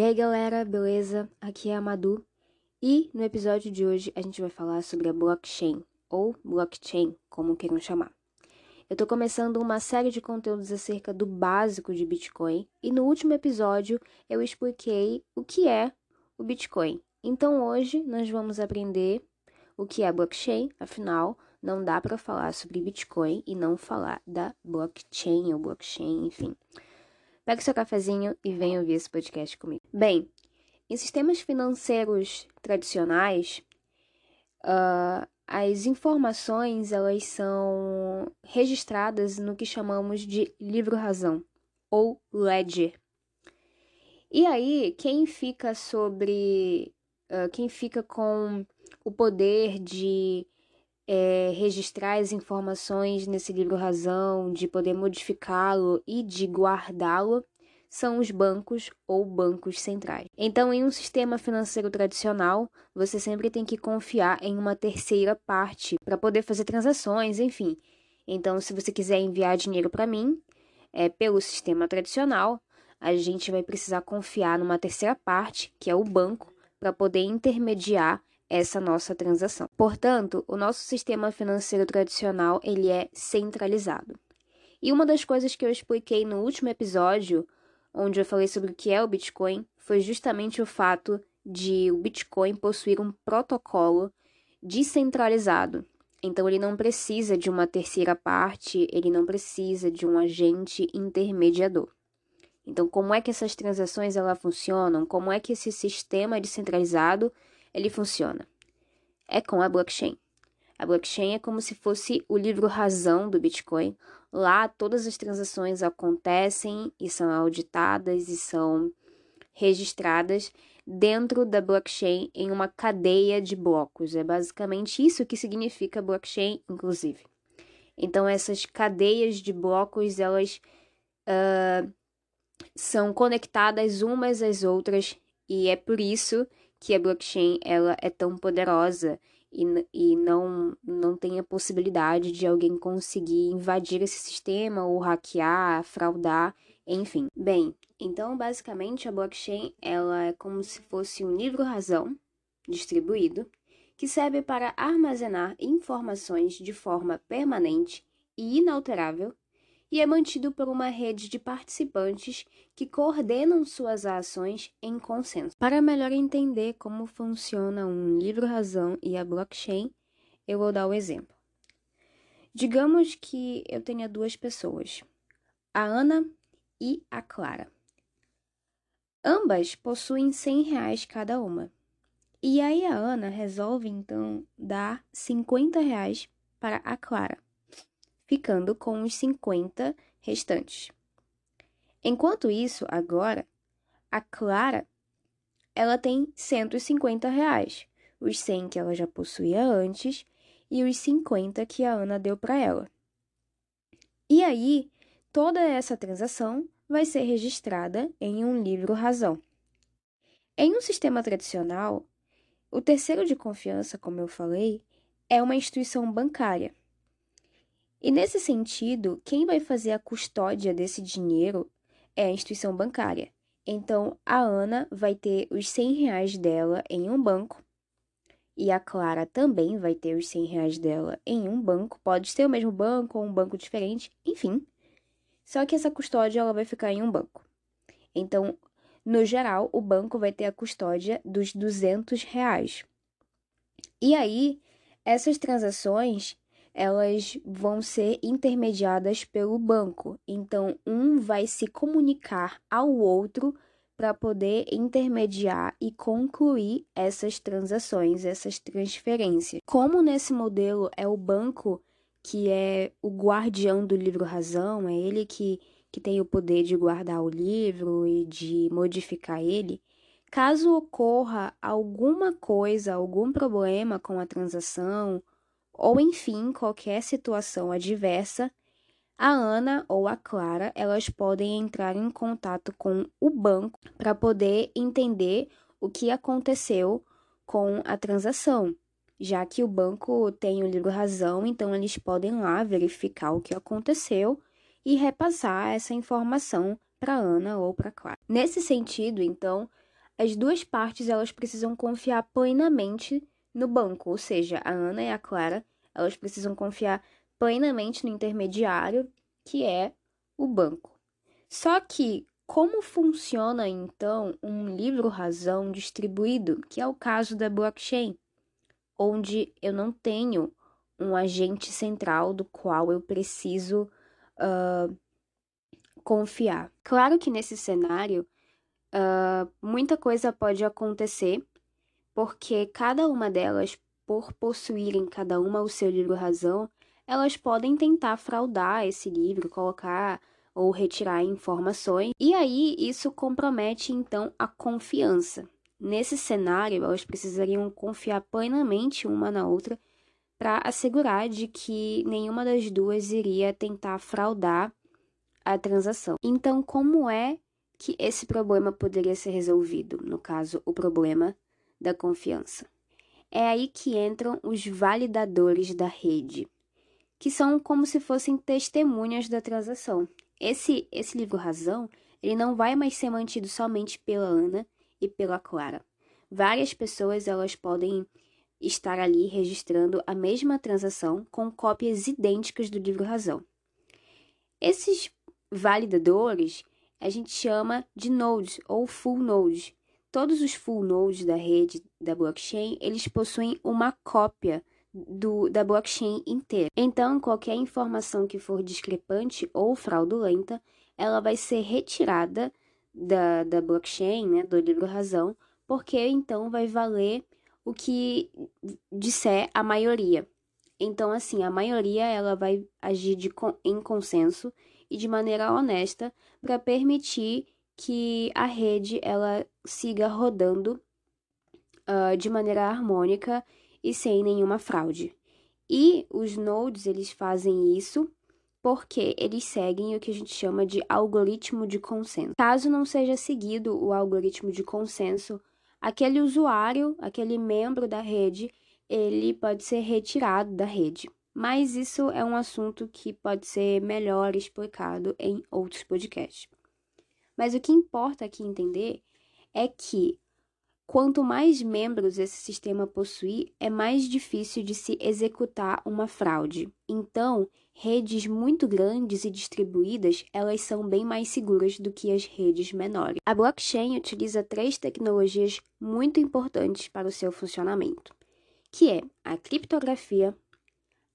E aí galera, beleza? Aqui é a Madu e no episódio de hoje a gente vai falar sobre a blockchain, ou blockchain, como queiram chamar. Eu tô começando uma série de conteúdos acerca do básico de Bitcoin e no último episódio eu expliquei o que é o Bitcoin. Então hoje nós vamos aprender o que é blockchain, afinal, não dá para falar sobre Bitcoin e não falar da blockchain ou blockchain, enfim. Pega seu cafezinho e venha ouvir esse podcast comigo. Bem, em sistemas financeiros tradicionais, uh, as informações elas são registradas no que chamamos de livro-razão ou ledger. E aí, quem fica sobre. Uh, quem fica com o poder de é, registrar as informações nesse livro razão, de poder modificá-lo e de guardá-lo, são os bancos ou bancos centrais. Então, em um sistema financeiro tradicional, você sempre tem que confiar em uma terceira parte para poder fazer transações, enfim. Então, se você quiser enviar dinheiro para mim, é, pelo sistema tradicional, a gente vai precisar confiar numa terceira parte, que é o banco, para poder intermediar essa nossa transação. Portanto, o nosso sistema financeiro tradicional ele é centralizado. E uma das coisas que eu expliquei no último episódio, onde eu falei sobre o que é o Bitcoin, foi justamente o fato de o Bitcoin possuir um protocolo descentralizado. Então ele não precisa de uma terceira parte, ele não precisa de um agente intermediador. Então, como é que essas transações ela funcionam? Como é que esse sistema descentralizado ele funciona? É com a blockchain. A blockchain é como se fosse o livro razão do Bitcoin. Lá todas as transações acontecem e são auditadas e são registradas dentro da blockchain em uma cadeia de blocos. É basicamente isso que significa blockchain, inclusive. Então essas cadeias de blocos elas uh, são conectadas umas às outras e é por isso que a blockchain ela é tão poderosa e, e não, não tem a possibilidade de alguém conseguir invadir esse sistema ou hackear, fraudar, enfim. Bem, então basicamente a blockchain ela é como se fosse um livro-razão distribuído que serve para armazenar informações de forma permanente e inalterável e é mantido por uma rede de participantes que coordenam suas ações em consenso. Para melhor entender como funciona um livro-razão e a blockchain, eu vou dar o exemplo. Digamos que eu tenha duas pessoas, a Ana e a Clara. Ambas possuem 100 reais cada uma. E aí a Ana resolve então dar 50 reais para a Clara ficando com os 50 restantes. Enquanto isso, agora, a Clara, ela tem 150 reais, os 100 que ela já possuía antes e os 50 que a Ana deu para ela. E aí, toda essa transação vai ser registrada em um livro razão. Em um sistema tradicional, o terceiro de confiança, como eu falei, é uma instituição bancária. E nesse sentido, quem vai fazer a custódia desse dinheiro é a instituição bancária. Então, a Ana vai ter os 100 reais dela em um banco e a Clara também vai ter os 100 reais dela em um banco. Pode ser o mesmo banco ou um banco diferente, enfim. Só que essa custódia ela vai ficar em um banco. Então, no geral, o banco vai ter a custódia dos 200 reais. E aí, essas transações elas vão ser intermediadas pelo banco. Então, um vai se comunicar ao outro para poder intermediar e concluir essas transações, essas transferências. Como nesse modelo é o banco que é o guardião do livro razão, é ele que, que tem o poder de guardar o livro e de modificar ele. Caso ocorra alguma coisa, algum problema com a transação ou enfim qualquer situação adversa, a Ana ou a Clara elas podem entrar em contato com o banco para poder entender o que aconteceu com a transação, já que o banco tem o livro razão, então eles podem lá verificar o que aconteceu e repassar essa informação para Ana ou para Clara. Nesse sentido, então, as duas partes elas precisam confiar plenamente no banco, ou seja, a Ana e a Clara, elas precisam confiar plenamente no intermediário, que é o banco. Só que como funciona então um livro-razão distribuído, que é o caso da blockchain, onde eu não tenho um agente central do qual eu preciso uh, confiar? Claro que nesse cenário uh, muita coisa pode acontecer, porque cada uma delas, por possuírem cada uma o seu livro-razão, elas podem tentar fraudar esse livro, colocar ou retirar informações, e aí isso compromete então a confiança. Nesse cenário, elas precisariam confiar plenamente uma na outra para assegurar de que nenhuma das duas iria tentar fraudar a transação. Então, como é que esse problema poderia ser resolvido? No caso, o problema da confiança. É aí que entram os validadores da rede, que são como se fossem testemunhas da transação. Esse, esse livro Razão, ele não vai mais ser mantido somente pela Ana e pela Clara. Várias pessoas elas podem estar ali registrando a mesma transação com cópias idênticas do livro Razão. Esses validadores a gente chama de nodes ou full nodes. Todos os full nodes da rede da blockchain, eles possuem uma cópia do, da blockchain inteira. Então, qualquer informação que for discrepante ou fraudulenta, ela vai ser retirada da, da blockchain, né, do livro razão, porque então vai valer o que disser a maioria. Então, assim, a maioria ela vai agir de, em consenso e de maneira honesta para permitir que a rede ela siga rodando uh, de maneira harmônica e sem nenhuma fraude. E os nodes, eles fazem isso porque eles seguem o que a gente chama de algoritmo de consenso. Caso não seja seguido o algoritmo de consenso, aquele usuário, aquele membro da rede, ele pode ser retirado da rede. Mas isso é um assunto que pode ser melhor explicado em outros podcasts. Mas o que importa aqui entender é que Quanto mais membros esse sistema possuir, é mais difícil de se executar uma fraude. Então, redes muito grandes e distribuídas, elas são bem mais seguras do que as redes menores. A blockchain utiliza três tecnologias muito importantes para o seu funcionamento, que é a criptografia,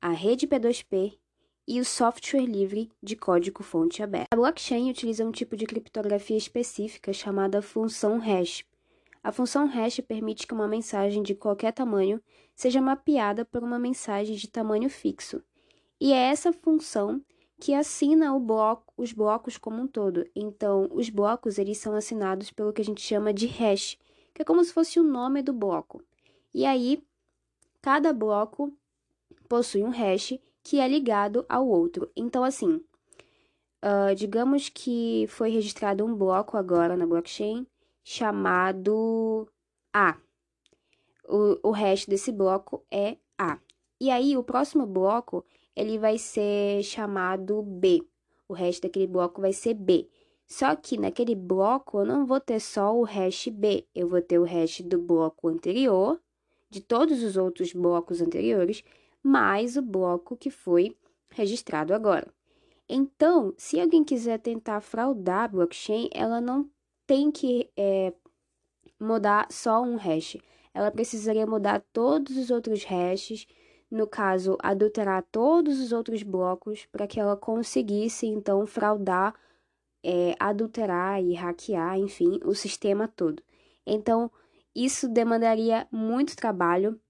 a rede P2P e o software livre de código-fonte aberto. A blockchain utiliza um tipo de criptografia específica chamada função hash a função hash permite que uma mensagem de qualquer tamanho seja mapeada por uma mensagem de tamanho fixo. E é essa função que assina bloco, os blocos como um todo. Então, os blocos eles são assinados pelo que a gente chama de hash, que é como se fosse o nome do bloco. E aí, cada bloco possui um hash que é ligado ao outro. Então, assim, uh, digamos que foi registrado um bloco agora na blockchain chamado A. O, o resto desse bloco é A. E aí, o próximo bloco, ele vai ser chamado B. O resto daquele bloco vai ser B. Só que naquele bloco eu não vou ter só o hash B, eu vou ter o hash do bloco anterior, de todos os outros blocos anteriores, mais o bloco que foi registrado agora. Então, se alguém quiser tentar fraudar a blockchain, ela não tem que é, mudar só um hash. Ela precisaria mudar todos os outros hashes, no caso, adulterar todos os outros blocos para que ela conseguisse então fraudar, é, adulterar e hackear, enfim, o sistema todo. Então, isso demandaria muito trabalho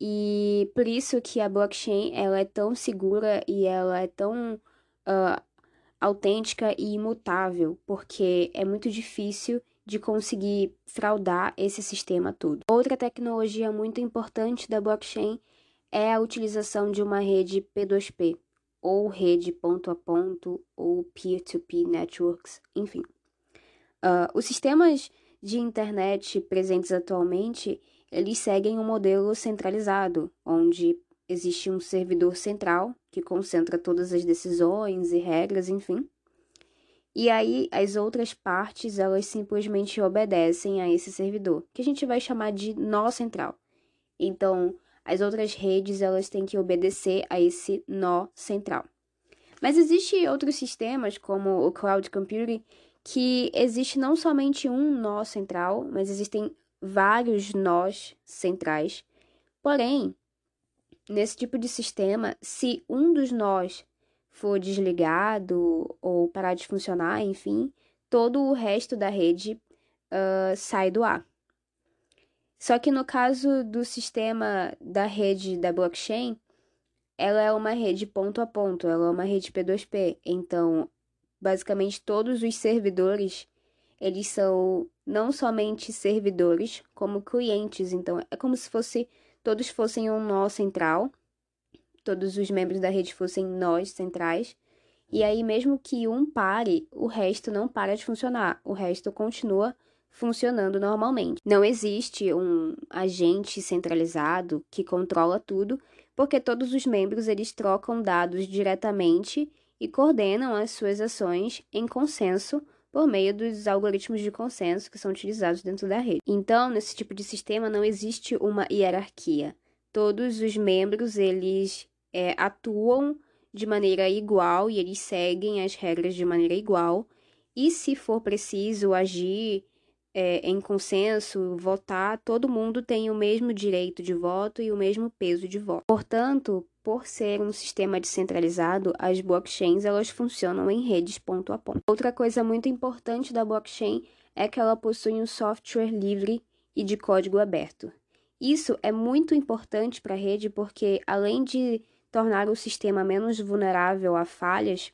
e por isso que a blockchain ela é tão segura e ela é tão uh, autêntica e imutável, porque é muito difícil de conseguir fraudar esse sistema todo. Outra tecnologia muito importante da blockchain é a utilização de uma rede P2P, ou rede ponto a ponto, ou peer-to-peer -peer networks, enfim. Uh, os sistemas de internet presentes atualmente, eles seguem um modelo centralizado, onde existe um servidor central que concentra todas as decisões e regras, enfim. E aí as outras partes, elas simplesmente obedecem a esse servidor, que a gente vai chamar de nó central. Então, as outras redes, elas têm que obedecer a esse nó central. Mas existem outros sistemas, como o cloud computing, que existe não somente um nó central, mas existem vários nós centrais. Porém, nesse tipo de sistema, se um dos nós for desligado ou parar de funcionar, enfim, todo o resto da rede uh, sai do ar. Só que no caso do sistema da rede da blockchain, ela é uma rede ponto a ponto, ela é uma rede P2P. Então, basicamente todos os servidores, eles são não somente servidores, como clientes. Então, é como se fosse todos fossem um nó central todos os membros da rede fossem nós centrais. E aí, mesmo que um pare, o resto não para de funcionar, o resto continua funcionando normalmente. Não existe um agente centralizado que controla tudo, porque todos os membros eles trocam dados diretamente e coordenam as suas ações em consenso por meio dos algoritmos de consenso que são utilizados dentro da rede. Então, nesse tipo de sistema não existe uma hierarquia. Todos os membros eles é, atuam de maneira igual e eles seguem as regras de maneira igual. E se for preciso agir é, em consenso, votar, todo mundo tem o mesmo direito de voto e o mesmo peso de voto. Portanto, por ser um sistema descentralizado, as blockchains elas funcionam em redes ponto a ponto. Outra coisa muito importante da blockchain é que ela possui um software livre e de código aberto. Isso é muito importante para a rede porque, além de tornar o sistema menos vulnerável a falhas,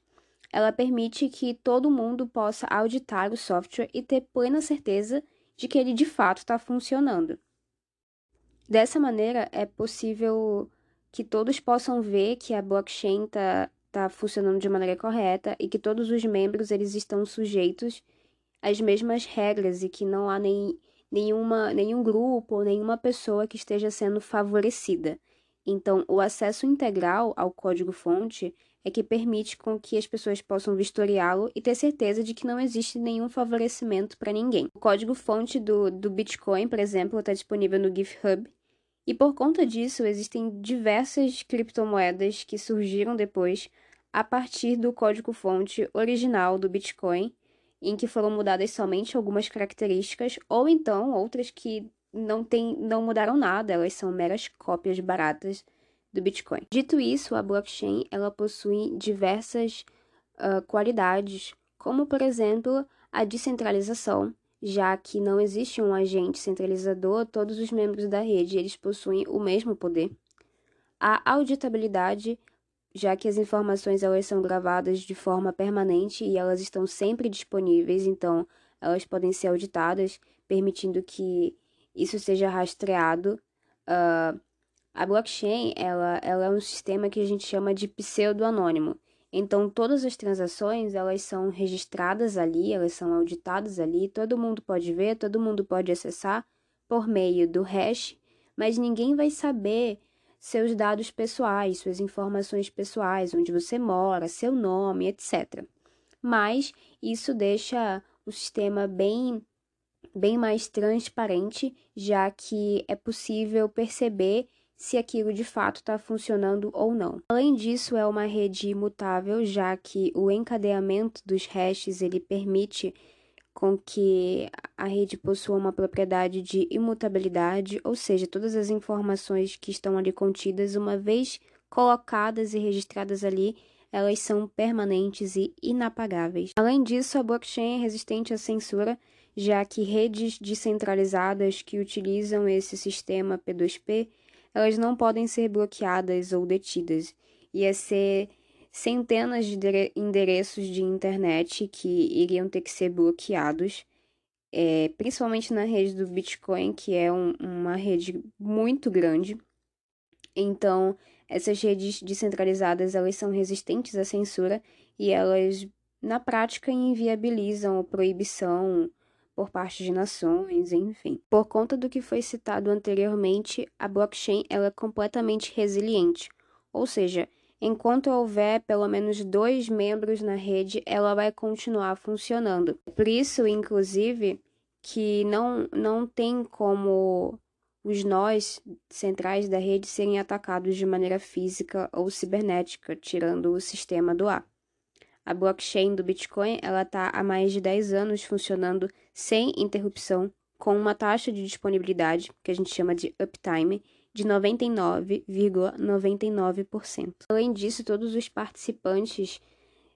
ela permite que todo mundo possa auditar o software e ter plena certeza de que ele de fato está funcionando. Dessa maneira, é possível que todos possam ver que a blockchain está tá funcionando de maneira correta e que todos os membros eles estão sujeitos às mesmas regras e que não há nem, nenhuma, nenhum grupo ou nenhuma pessoa que esteja sendo favorecida. Então, o acesso integral ao código-fonte é que permite com que as pessoas possam vistoriá-lo e ter certeza de que não existe nenhum favorecimento para ninguém. O código-fonte do, do Bitcoin, por exemplo, está disponível no GitHub, e por conta disso existem diversas criptomoedas que surgiram depois a partir do código-fonte original do Bitcoin, em que foram mudadas somente algumas características, ou então outras que não, tem, não mudaram nada, elas são meras cópias baratas do Bitcoin. Dito isso, a blockchain ela possui diversas uh, qualidades, como por exemplo a descentralização, já que não existe um agente centralizador, todos os membros da rede eles possuem o mesmo poder. A auditabilidade, já que as informações elas são gravadas de forma permanente e elas estão sempre disponíveis, então elas podem ser auditadas, permitindo que isso seja rastreado. Uh, a blockchain ela, ela é um sistema que a gente chama de pseudo-anônimo. Então, todas as transações, elas são registradas ali, elas são auditadas ali, todo mundo pode ver, todo mundo pode acessar por meio do hash, mas ninguém vai saber seus dados pessoais, suas informações pessoais, onde você mora, seu nome, etc. Mas isso deixa o sistema bem bem mais transparente, já que é possível perceber se aquilo de fato está funcionando ou não. Além disso, é uma rede imutável, já que o encadeamento dos hashes ele permite com que a rede possua uma propriedade de imutabilidade, ou seja, todas as informações que estão ali contidas, uma vez colocadas e registradas ali, elas são permanentes e inapagáveis. Além disso, a blockchain é resistente à censura, já que redes descentralizadas que utilizam esse sistema P2P, elas não podem ser bloqueadas ou detidas. Ia ser centenas de endereços de internet que iriam ter que ser bloqueados, é, principalmente na rede do Bitcoin, que é um, uma rede muito grande. Então, essas redes descentralizadas elas são resistentes à censura e elas, na prática, inviabilizam a proibição por parte de nações, enfim. Por conta do que foi citado anteriormente, a blockchain ela é completamente resiliente, ou seja, enquanto houver pelo menos dois membros na rede, ela vai continuar funcionando. Por isso, inclusive, que não, não tem como os nós centrais da rede serem atacados de maneira física ou cibernética, tirando o sistema do ar. A blockchain do Bitcoin ela está há mais de 10 anos funcionando sem interrupção, com uma taxa de disponibilidade, que a gente chama de uptime, de 99,99%. Além disso, todos os participantes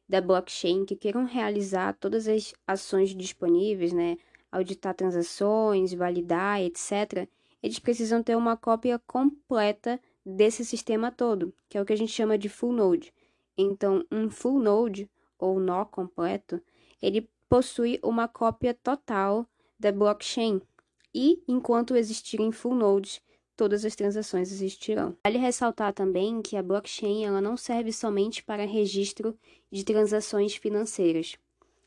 da blockchain que queiram realizar todas as ações disponíveis, né, auditar transações, validar, etc., eles precisam ter uma cópia completa desse sistema todo, que é o que a gente chama de full node. Então, um full node ou nó completo, ele possui uma cópia total da blockchain. E enquanto existirem full nodes, todas as transações existirão. Vale ressaltar também que a blockchain ela não serve somente para registro de transações financeiras.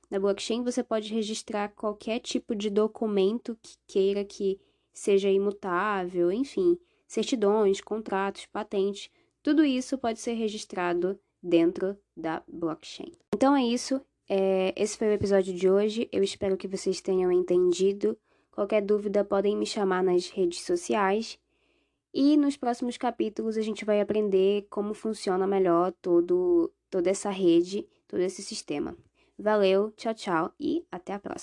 Na blockchain você pode registrar qualquer tipo de documento que queira que seja imutável, enfim, certidões, contratos, patentes, tudo isso pode ser registrado dentro da blockchain. Então é isso. É, esse foi o episódio de hoje. Eu espero que vocês tenham entendido. Qualquer dúvida podem me chamar nas redes sociais. E nos próximos capítulos a gente vai aprender como funciona melhor todo, toda essa rede, todo esse sistema. Valeu, tchau, tchau e até a próxima.